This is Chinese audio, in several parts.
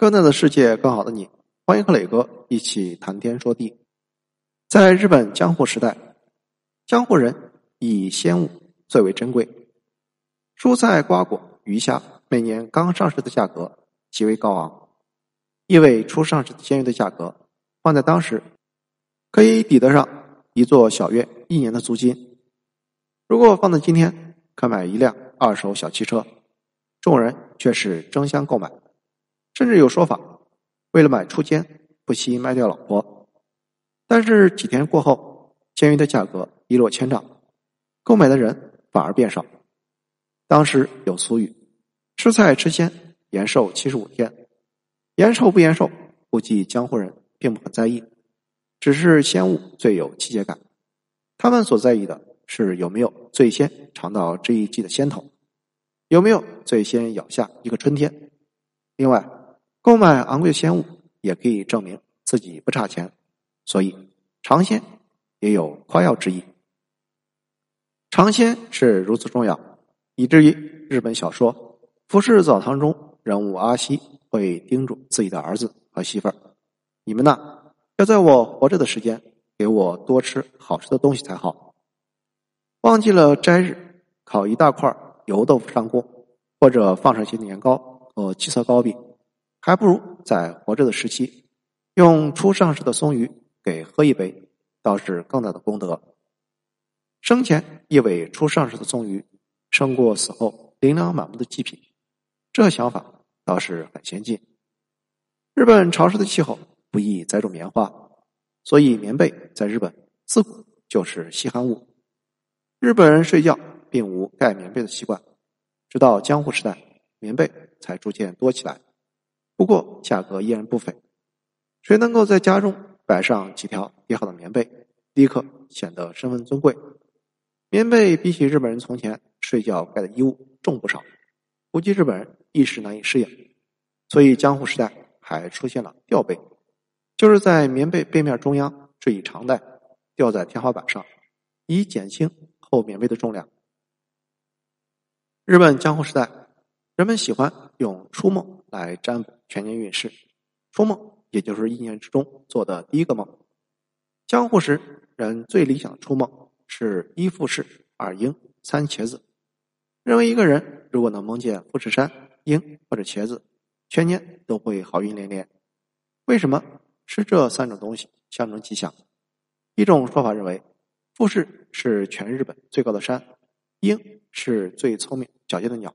更大的世界，更好的你，欢迎和磊哥一起谈天说地。在日本江户时代，江户人以鲜物最为珍贵，蔬菜、瓜果、鱼虾每年刚上市的价格极为高昂，意味初上市的鲜鱼的价格放在当时可以抵得上一座小院一年的租金。如果放在今天，可买一辆二手小汽车，众人却是争相购买。甚至有说法，为了买初间，不惜卖掉老婆。但是几天过后，监狱的价格一落千丈，购买的人反而变少。当时有俗语：“吃菜吃鲜，延寿七十五天。”延寿不延寿，估计江湖人并不很在意，只是鲜物最有季节感。他们所在意的是有没有最先尝到这一季的鲜头，有没有最先咬下一个春天。另外。购买昂贵的鲜物也可以证明自己不差钱，所以尝鲜也有夸耀之意。尝鲜是如此重要，以至于日本小说《浮世澡堂》中人物阿西会叮嘱自己的儿子和媳妇儿：“你们呐，要在我活着的时间给我多吃好吃的东西才好。忘记了斋日，烤一大块油豆腐上锅，或者放上些年糕和七色糕饼。”还不如在活着的时期，用初上市的松鱼给喝一杯，倒是更大的功德。生前一尾初上市的松鱼胜过死后琳琅满目的祭品，这想法倒是很先进。日本潮湿的气候不易栽种棉花，所以棉被在日本自古就是稀罕物。日本人睡觉并无盖棉被的习惯，直到江户时代，棉被才逐渐多起来。不过价格依然不菲，谁能够在家中摆上几条叠好的棉被，立刻显得身份尊贵。棉被比起日本人从前睡觉盖的衣物重不少，估计日本人一时难以适应，所以江户时代还出现了吊被，就是在棉被背面中央缀以长带，吊在天花板上，以减轻厚棉被的重量。日本江户时代，人们喜欢用初梦来占卜。全年运势，初梦也就是一年之中做的第一个梦。江户时人最理想的初梦是一富士、二鹰、三茄子。认为一个人如果能梦见富士山、鹰或者茄子，全年都会好运连连。为什么是这三种东西象征吉祥？一种说法认为，富士是全日本最高的山，鹰是最聪明矫健的鸟，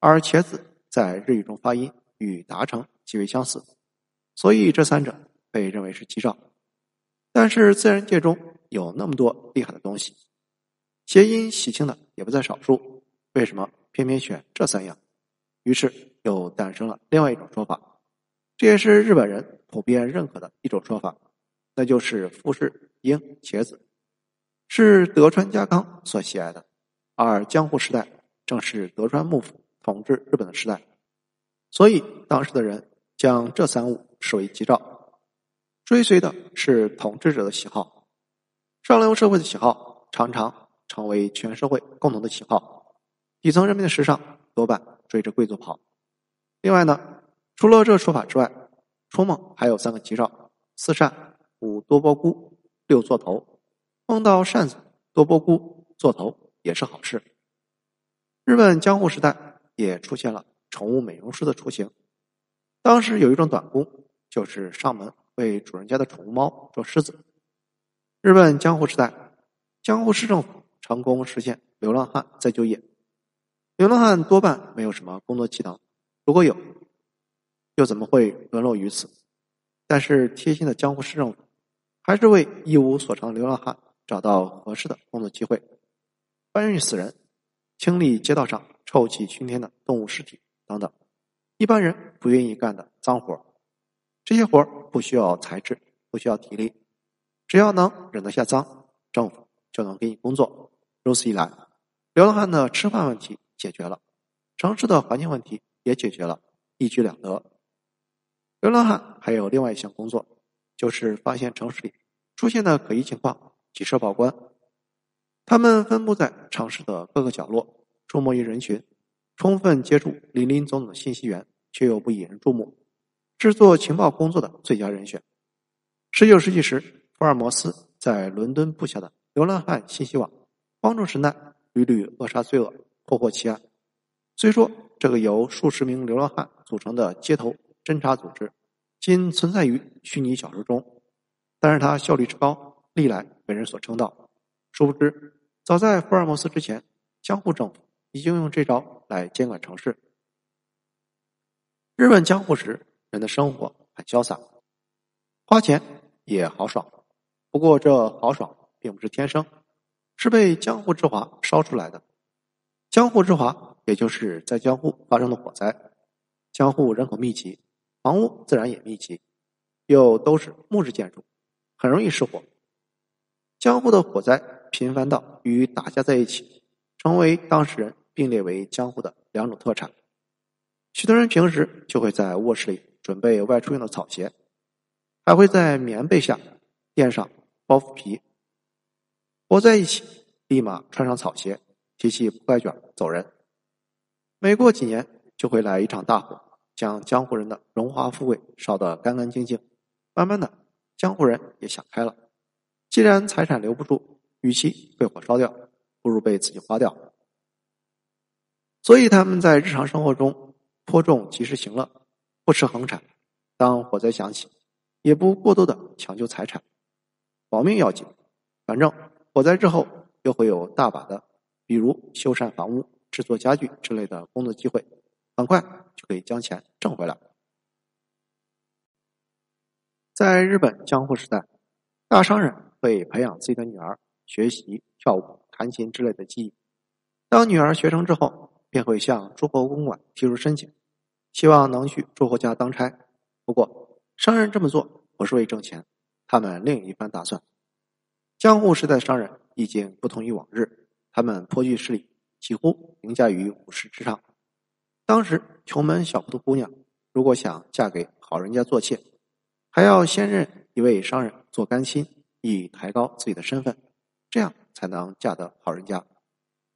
而茄子在日语中发音。与达成极为相似，所以这三者被认为是吉兆。但是自然界中有那么多厉害的东西，谐音喜庆的也不在少数。为什么偏偏选这三样？于是又诞生了另外一种说法，这也是日本人普遍认可的一种说法，那就是富士、鹰、茄子是德川家康所喜爱的，而江户时代正是德川幕府统治日本的时代。所以，当时的人将这三物视为吉兆，追随的是统治者的喜好。上流社会的喜好常常成为全社会共同的喜好，底层人民的时尚多半追着贵族跑。另外呢，除了这说法之外，初梦还有三个吉兆：四扇、五多波菇、六座头。梦到扇子、多波菇、座头也是好事。日本江户时代也出现了。宠物美容师的雏形，当时有一种短工，就是上门为主人家的宠物猫做狮子。日本江户时代，江户市政府成功实现流浪汉再就业。流浪汉多半没有什么工作技能，如果有，又怎么会沦落于此？但是贴心的江户市政府，还是为一无所长的流浪汉找到合适的工作机会，搬运死人，清理街道上臭气熏天的动物尸体。等等，一般人不愿意干的脏活这些活不需要才智，不需要体力，只要能忍得下脏，政府就能给你工作。如此一来，流浪汉的吃饭问题解决了，城市的环境问题也解决了，一举两得。流浪汉还有另外一项工作，就是发现城市里出现的可疑情况，及时报关。他们分布在城市的各个角落，出没于人群。充分接触林林总总的信息源，却又不引人注目。制作情报工作的最佳人选。十九世纪时，福尔摩斯在伦敦布下的流浪汉信息网，帮助神探屡屡扼杀罪恶，破获奇案。虽说这个由数十名流浪汉组成的街头侦查组织，仅存在于虚拟小说中，但是它效率之高，历来为人所称道。殊不知，早在福尔摩斯之前，江户政府已经用这招来监管城市。日本江户时，人的生活很潇洒，花钱也豪爽。不过，这豪爽并不是天生，是被江户之华烧出来的。江户之华，也就是在江户发生的火灾。江户人口密集，房屋自然也密集，又都是木质建筑，很容易失火。江户的火灾频繁到与打架在一起，成为当事人并列为江户的两种特产。许多人平时就会在卧室里准备外出用的草鞋，还会在棉被下垫上包袱皮，裹在一起，立马穿上草鞋，提起铺盖卷走人。每过几年，就会来一场大火，将江湖人的荣华富贵烧得干干净净。慢慢的，江湖人也想开了，既然财产留不住，与其被火烧掉，不如被自己花掉。所以他们在日常生活中。颇重及时行乐，不吃横产。当火灾响起，也不过多的抢救财产，保命要紧。反正火灾之后又会有大把的，比如修缮房屋、制作家具之类的工作机会，很快就可以将钱挣回来。在日本江户时代，大商人会培养自己的女儿学习跳舞、弹琴之类的技艺。当女儿学成之后，便会向诸侯公馆提出申请，希望能去诸侯家当差。不过，商人这么做不是为挣钱，他们另一番打算。江户时代商人已经不同于往日，他们颇具势力，几乎凌驾于武士之上。当时穷门小户的姑娘，如果想嫁给好人家做妾，还要先认一位商人做干亲，以抬高自己的身份，这样才能嫁得好人家。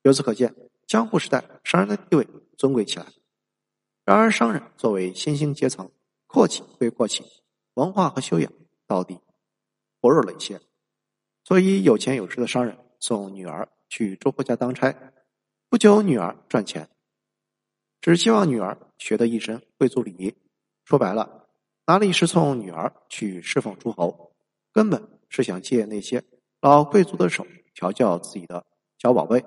由此可见。江户时代，商人的地位尊贵起来。然而，商人作为新兴阶层，阔气归阔气，文化和修养到底薄弱了一些。所以，有钱有势的商人送女儿去诸侯家当差，不求女儿赚钱，只希望女儿学得一身贵族礼仪。说白了，哪里是送女儿去侍奉诸侯，根本是想借那些老贵族的手调教自己的小宝贝。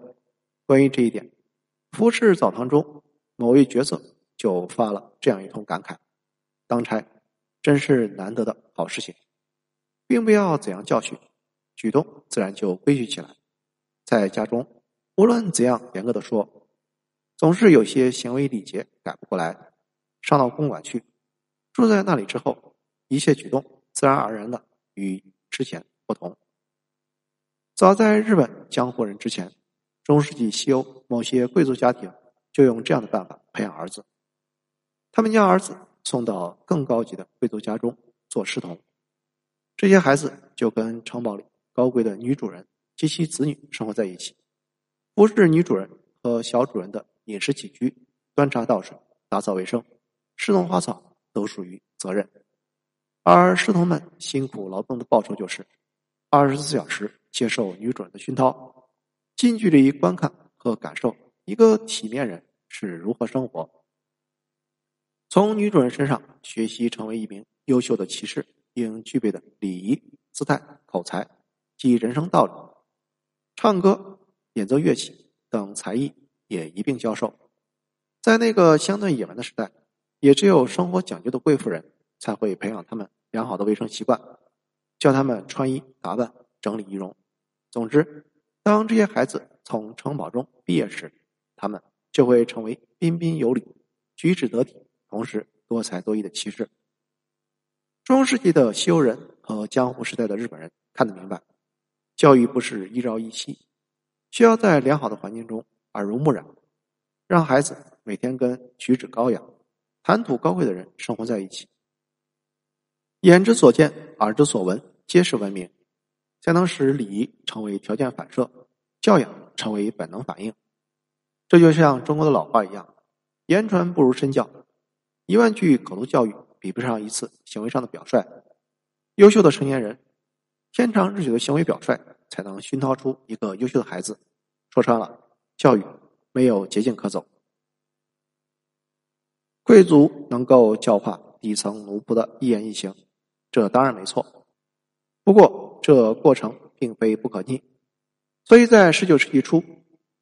关于这一点，服饰澡堂中某位角色就发了这样一通感慨：“当差真是难得的好事情，并不要怎样教训，举动自然就规矩起来。在家中，无论怎样严格的说，总是有些行为礼节改不过来。上到公馆去，住在那里之后，一切举动自然而然的与之前不同。早在日本江湖人之前。”中世纪西欧某些贵族家庭就用这样的办法培养儿子，他们将儿子送到更高级的贵族家中做侍童，这些孩子就跟城堡里高贵的女主人及其子女生活在一起，服侍女主人和小主人的饮食起居、端茶倒水、打扫卫生、侍弄花草都属于责任，而侍童们辛苦劳动的报酬就是二十四小时接受女主人的熏陶。近距离观看和感受一个体面人是如何生活，从女主人身上学习成为一名优秀的骑士应具备的礼仪、姿态、口才及人生道理，唱歌、演奏乐器等才艺也一并教授。在那个相对野蛮的时代，也只有生活讲究的贵妇人才会培养他们良好的卫生习惯，教他们穿衣打扮、整理仪容。总之。当这些孩子从城堡中毕业时，他们就会成为彬彬有礼、举止得体，同时多才多艺的骑士。中世纪的西欧人和江户时代的日本人看得明白，教育不是一朝一夕，需要在良好的环境中耳濡目染，让孩子每天跟举止高雅、谈吐高贵的人生活在一起，眼之所见、耳之所闻皆是文明。才能使礼仪成为条件反射，教养成为本能反应。这就像中国的老话一样：“言传不如身教。”一万句口头教育比不上一次行为上的表率。优秀的成年人，天长日久的行为表率，才能熏陶出一个优秀的孩子。说穿了，教育没有捷径可走。贵族能够教化底层奴仆的一言一行，这当然没错。不过，这过程并非不可逆。所以在十九世纪初，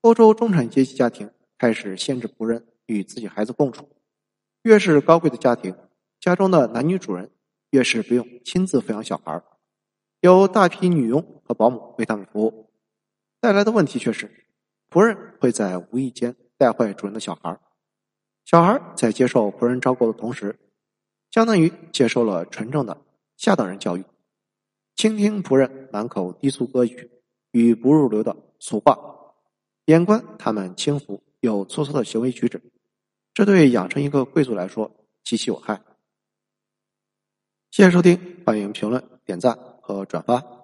欧洲中产阶级家庭开始限制仆人与自己孩子共处。越是高贵的家庭，家中的男女主人越是不用亲自抚养小孩，有大批女佣和保姆为他们服务。带来的问题却是，仆人会在无意间带坏主人的小孩，小孩在接受仆人照顾的同时，相当于接受了纯正的下等人教育，倾听仆人满口低俗歌语。与不入流的俗话，眼观他们轻浮又粗糙的行为举止，这对养成一个贵族来说极其有害。谢谢收听，欢迎评论、点赞和转发。